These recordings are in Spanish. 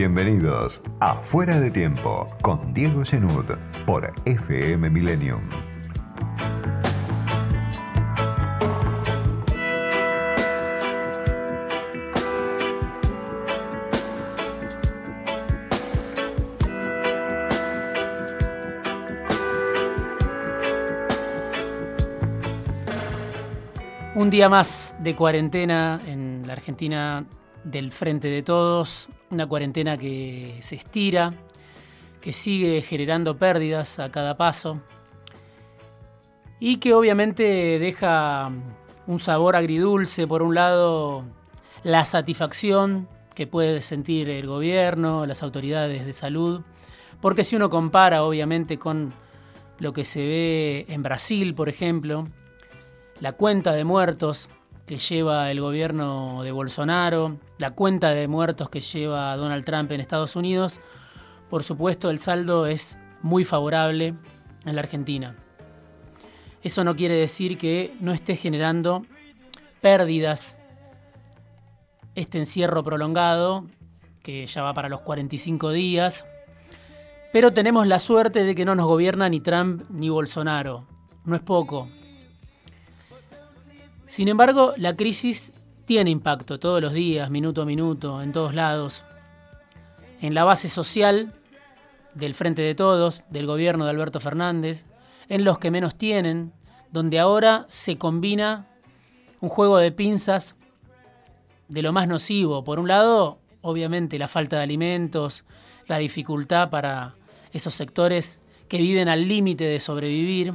Bienvenidos a Fuera de Tiempo con Diego Genud por FM Millennium. Un día más de cuarentena en la Argentina del Frente de Todos, una cuarentena que se estira, que sigue generando pérdidas a cada paso y que obviamente deja un sabor agridulce, por un lado, la satisfacción que puede sentir el gobierno, las autoridades de salud, porque si uno compara obviamente con lo que se ve en Brasil, por ejemplo, la cuenta de muertos que lleva el gobierno de Bolsonaro, la cuenta de muertos que lleva Donald Trump en Estados Unidos, por supuesto el saldo es muy favorable en la Argentina. Eso no quiere decir que no esté generando pérdidas este encierro prolongado, que ya va para los 45 días, pero tenemos la suerte de que no nos gobierna ni Trump ni Bolsonaro. No es poco, sin embargo, la crisis tiene impacto todos los días, minuto a minuto, en todos lados. En la base social del Frente de Todos, del gobierno de Alberto Fernández, en los que menos tienen, donde ahora se combina un juego de pinzas de lo más nocivo. Por un lado, obviamente, la falta de alimentos, la dificultad para esos sectores que viven al límite de sobrevivir.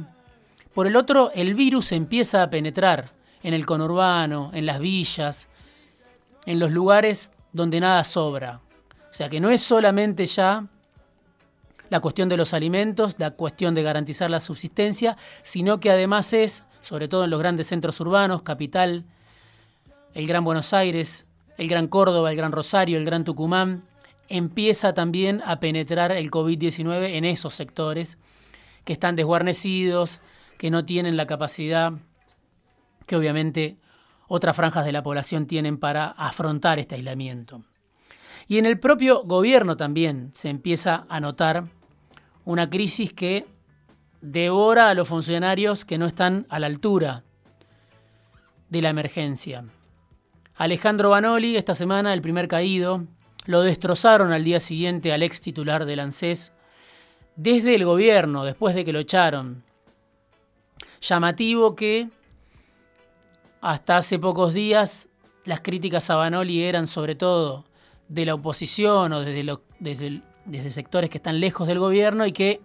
Por el otro, el virus empieza a penetrar en el conurbano, en las villas, en los lugares donde nada sobra. O sea que no es solamente ya la cuestión de los alimentos, la cuestión de garantizar la subsistencia, sino que además es, sobre todo en los grandes centros urbanos, capital, el Gran Buenos Aires, el Gran Córdoba, el Gran Rosario, el Gran Tucumán, empieza también a penetrar el COVID-19 en esos sectores que están desguarnecidos, que no tienen la capacidad que obviamente otras franjas de la población tienen para afrontar este aislamiento. Y en el propio gobierno también se empieza a notar una crisis que devora a los funcionarios que no están a la altura de la emergencia. Alejandro Banoli, esta semana, el primer caído, lo destrozaron al día siguiente al ex titular del ANSES desde el gobierno, después de que lo echaron. Llamativo que hasta hace pocos días las críticas a Banoli eran sobre todo de la oposición o desde, desde, sectores que están lejos del gobierno y que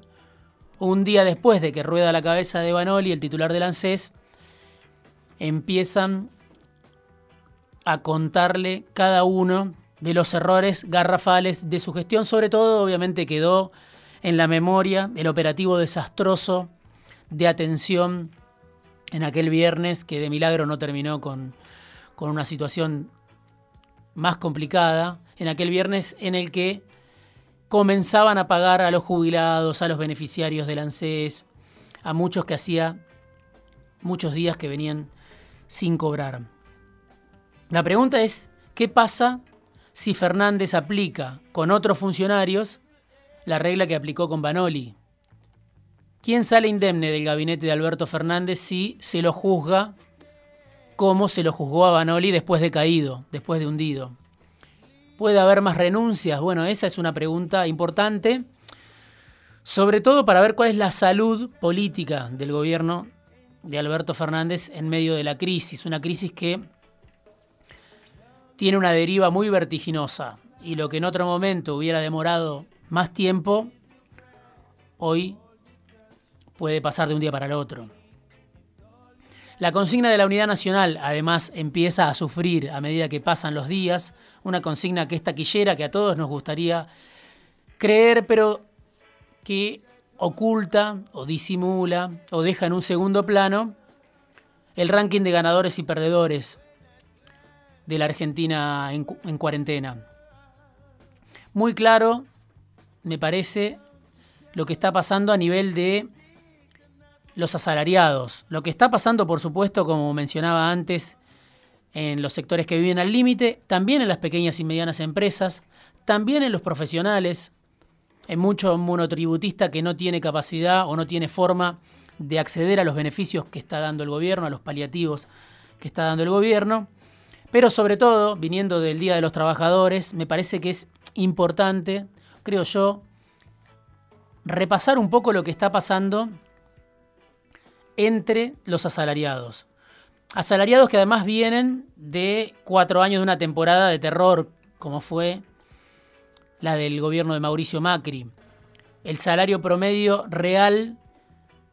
un día después de que rueda la cabeza de Banoli, el titular del ANSES, empiezan a contarle cada uno de los errores garrafales de su gestión. Sobre todo, obviamente, quedó en la memoria el operativo desastroso de atención en aquel viernes que de milagro no terminó con, una situación más complicada, en aquel viernes en el que comenzaban a pagar a los jubilados, a los beneficiarios del ANSES, a muchos que hacía muchos días que venían sin cobrar. La pregunta es, ¿qué pasa si Fernández aplica con otros funcionarios la regla que aplicó con Banoli? ¿Quién sale indemne del gabinete de Alberto Fernández si se lo juzga como se lo juzgó a Banoli después de caído, después de hundido? ¿Puede haber más renuncias? Bueno, esa es una pregunta importante, sobre todo para ver cuál es la salud política del gobierno de Alberto Fernández en medio de la crisis, una crisis que tiene una deriva muy vertiginosa y lo que en otro momento hubiera demorado más tiempo, hoy puede pasar de un día para el otro. La consigna de la unidad nacional además empieza a sufrir a medida que pasan los días, una consigna que es taquillera, que a todos nos gustaría creer, pero que oculta o disimula o deja en un segundo plano el ranking de ganadores y perdedores de la Argentina en, en cuarentena. Muy claro, me parece, lo que está pasando a nivel de los asalariados. Lo que está pasando, por supuesto, como mencionaba antes, en los sectores que viven al límite, también en las pequeñas y medianas empresas, también en los profesionales, en mucho monotributista que no tiene capacidad o no tiene forma de acceder a los beneficios que está dando el gobierno, a los paliativos que está dando el gobierno. Pero sobre todo, viniendo del Día de los Trabajadores, me parece que es importante, creo yo, repasar un poco lo que está pasando entre los asalariados. Asalariados que además vienen de cuatro años de una temporada de terror, como fue la del gobierno de Mauricio Macri. El salario promedio real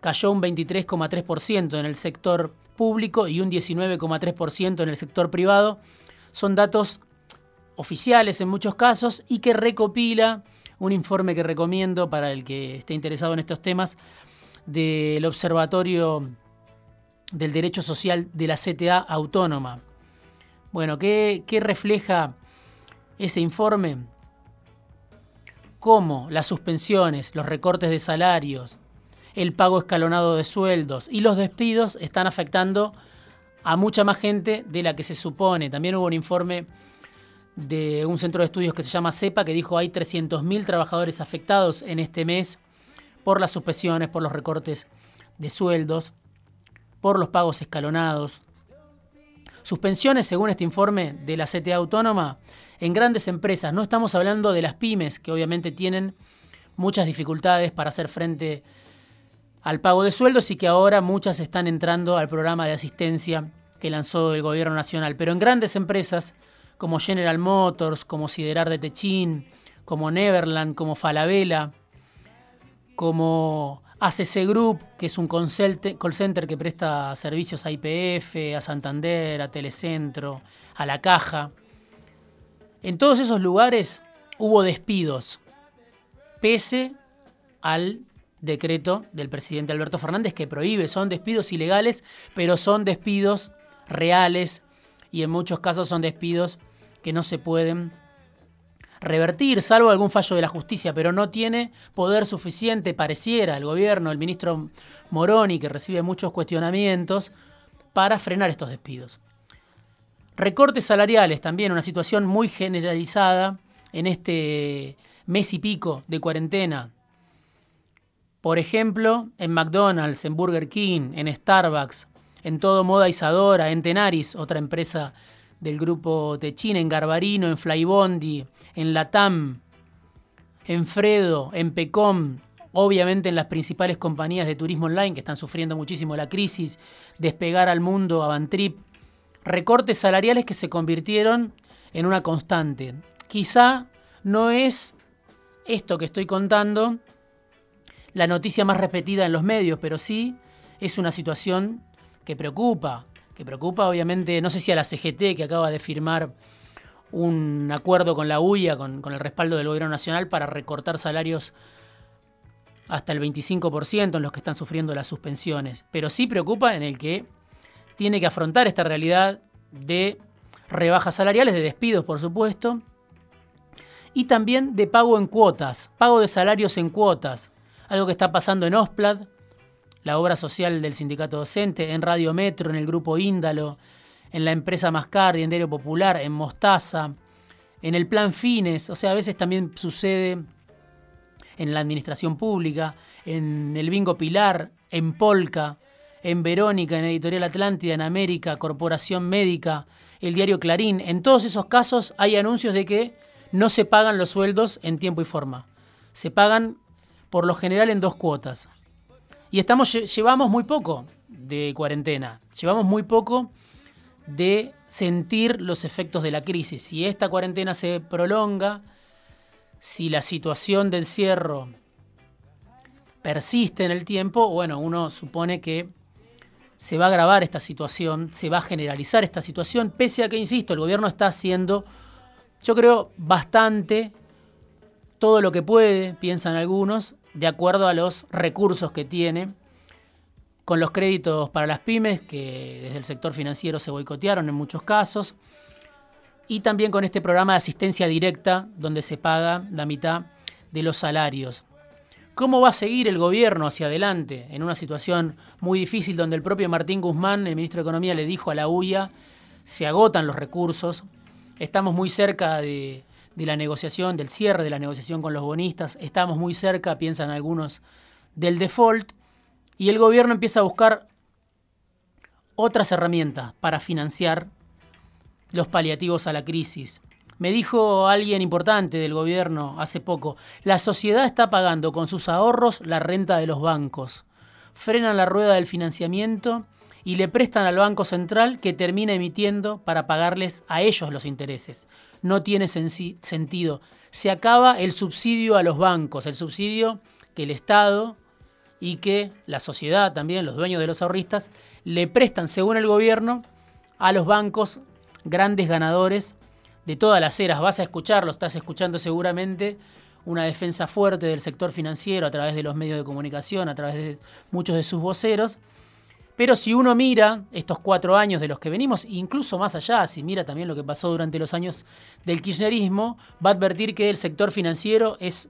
cayó un 23,3% en el sector público y un 19,3% en el sector privado. Son datos oficiales en muchos casos y que recopila un informe que recomiendo para el que esté interesado en estos temas del Observatorio del Derecho Social de la CTA Autónoma. Bueno, ¿qué, refleja ese informe? Cómo las suspensiones, los recortes de salarios, el pago escalonado de sueldos y los despidos están afectando a mucha más gente de la que se supone. También hubo un informe de un centro de estudios que se llama CEPA que dijo hay 300.000 trabajadores afectados en este mes por las suspensiones, por los recortes de sueldos, por los pagos escalonados. Suspensiones, según este informe de la CTA Autónoma, en grandes empresas. No estamos hablando de las pymes, que obviamente tienen muchas dificultades para hacer frente al pago de sueldos y que ahora muchas están entrando al programa de asistencia que lanzó el gobierno nacional. Pero en grandes empresas como General Motors, como Siderar de Techín, como Neverland, como Falabella, como ACC Group, que es un call center que presta servicios a IPF, a Santander, a Telecentro, a la Caja. En todos esos lugares hubo despidos, pese al decreto del presidente Alberto Fernández que prohíbe, son despidos ilegales, pero son despidos reales y en muchos casos son despidos que no se pueden revertir, salvo algún fallo de la justicia, pero no tiene poder suficiente, pareciera, el gobierno, el ministro Moroni, que recibe muchos cuestionamientos, para frenar estos despidos. Recortes salariales, también una situación muy generalizada en este mes y pico de cuarentena, por ejemplo, en McDonald's, en Burger King, en Starbucks, en Todo Moda Isadora, en Tenaris, otra empresa del grupo Techin, en Garbarino, en Flybondi, en Latam, en Fredo, en Pecom, obviamente en las principales compañías de turismo online que están sufriendo muchísimo la crisis, despegar al mundo, Avantrip, recortes salariales que se convirtieron en una constante. Quizá no es esto que estoy contando la noticia más repetida en los medios, pero sí es una situación que preocupa, que preocupa obviamente, no sé si a la CGT que acaba de firmar un acuerdo con la UIA, con, el respaldo del gobierno nacional, para recortar salarios hasta el 25% en los que están sufriendo las suspensiones. Pero sí preocupa en el que tiene que afrontar esta realidad de rebajas salariales, de despidos, por supuesto, y también de pago en cuotas, pago de salarios en cuotas algo que está pasando en Osplad, la obra social del sindicato docente, en Radio Metro, en el grupo Índalo, en la empresa Mascardi, en Diario Popular, en Mostaza, en el plan Fines, o sea, a veces también sucede en la administración pública, en el Bingo Pilar, en Polka, en Verónica, en Editorial Atlántida, en América, Corporación Médica, el diario Clarín. En todos esos casos hay anuncios de que no se pagan los sueldos en tiempo y forma. Se pagan por lo general en dos cuotas. Y estamos, llevamos muy poco de cuarentena, llevamos muy poco de sentir los efectos de la crisis. Si esta cuarentena se prolonga, si la situación del cierre persiste en el tiempo, bueno, uno supone que se va a agravar esta situación, se va a generalizar esta situación, pese a que, insisto, el gobierno está haciendo, yo creo, bastante, todo lo que puede, piensan algunos, de acuerdo a los recursos que tiene, con los créditos para las pymes, que desde el sector financiero se boicotearon en muchos casos, y también con este programa de asistencia directa, donde se paga la mitad de los salarios. ¿Cómo va a seguir el gobierno hacia adelante en una situación muy difícil donde el propio Martín Guzmán, el ministro de Economía, le dijo a la UIA, se agotan los recursos, estamos muy cerca de, de la negociación, del cierre de la negociación con los bonistas. Estamos muy cerca, piensan algunos, del default. Y el gobierno empieza a buscar otras herramientas para financiar los paliativos a la crisis. Me dijo alguien importante del gobierno hace poco, la sociedad está pagando con sus ahorros la renta de los bancos. Frenan la rueda del financiamiento y le prestan al Banco Central que termina emitiendo para pagarles a ellos los intereses. No tiene sentido. Se acaba el subsidio a los bancos, el subsidio que el Estado y que la sociedad también, los dueños de los ahorristas, le prestan, según el gobierno, a los bancos grandes ganadores de todas las eras. Vas a escucharlo, estás escuchando seguramente una defensa fuerte del sector financiero a través de los medios de comunicación, a través de muchos de sus voceros. Pero si uno mira estos cuatro años de los que venimos, incluso más allá, si mira también lo que pasó durante los años del kirchnerismo, va a advertir que el sector financiero es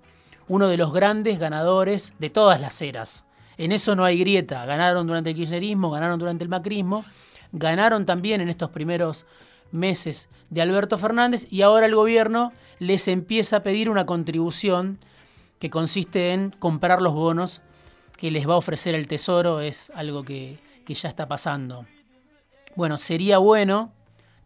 uno de los grandes ganadores de todas las eras. En eso no hay grieta. Ganaron durante el kirchnerismo, ganaron durante el macrismo, ganaron también en estos primeros meses de Alberto Fernández y ahora el gobierno les empieza a pedir una contribución que consiste en comprar los bonos que les va a ofrecer el Tesoro, es algo que, que ya está pasando. Bueno, sería bueno,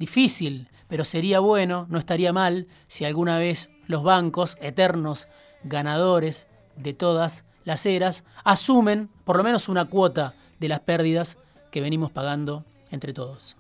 difícil, pero sería bueno, no estaría mal si alguna vez los bancos, eternos ganadores de todas las eras, asumen por lo menos una cuota de las pérdidas que venimos pagando entre todos.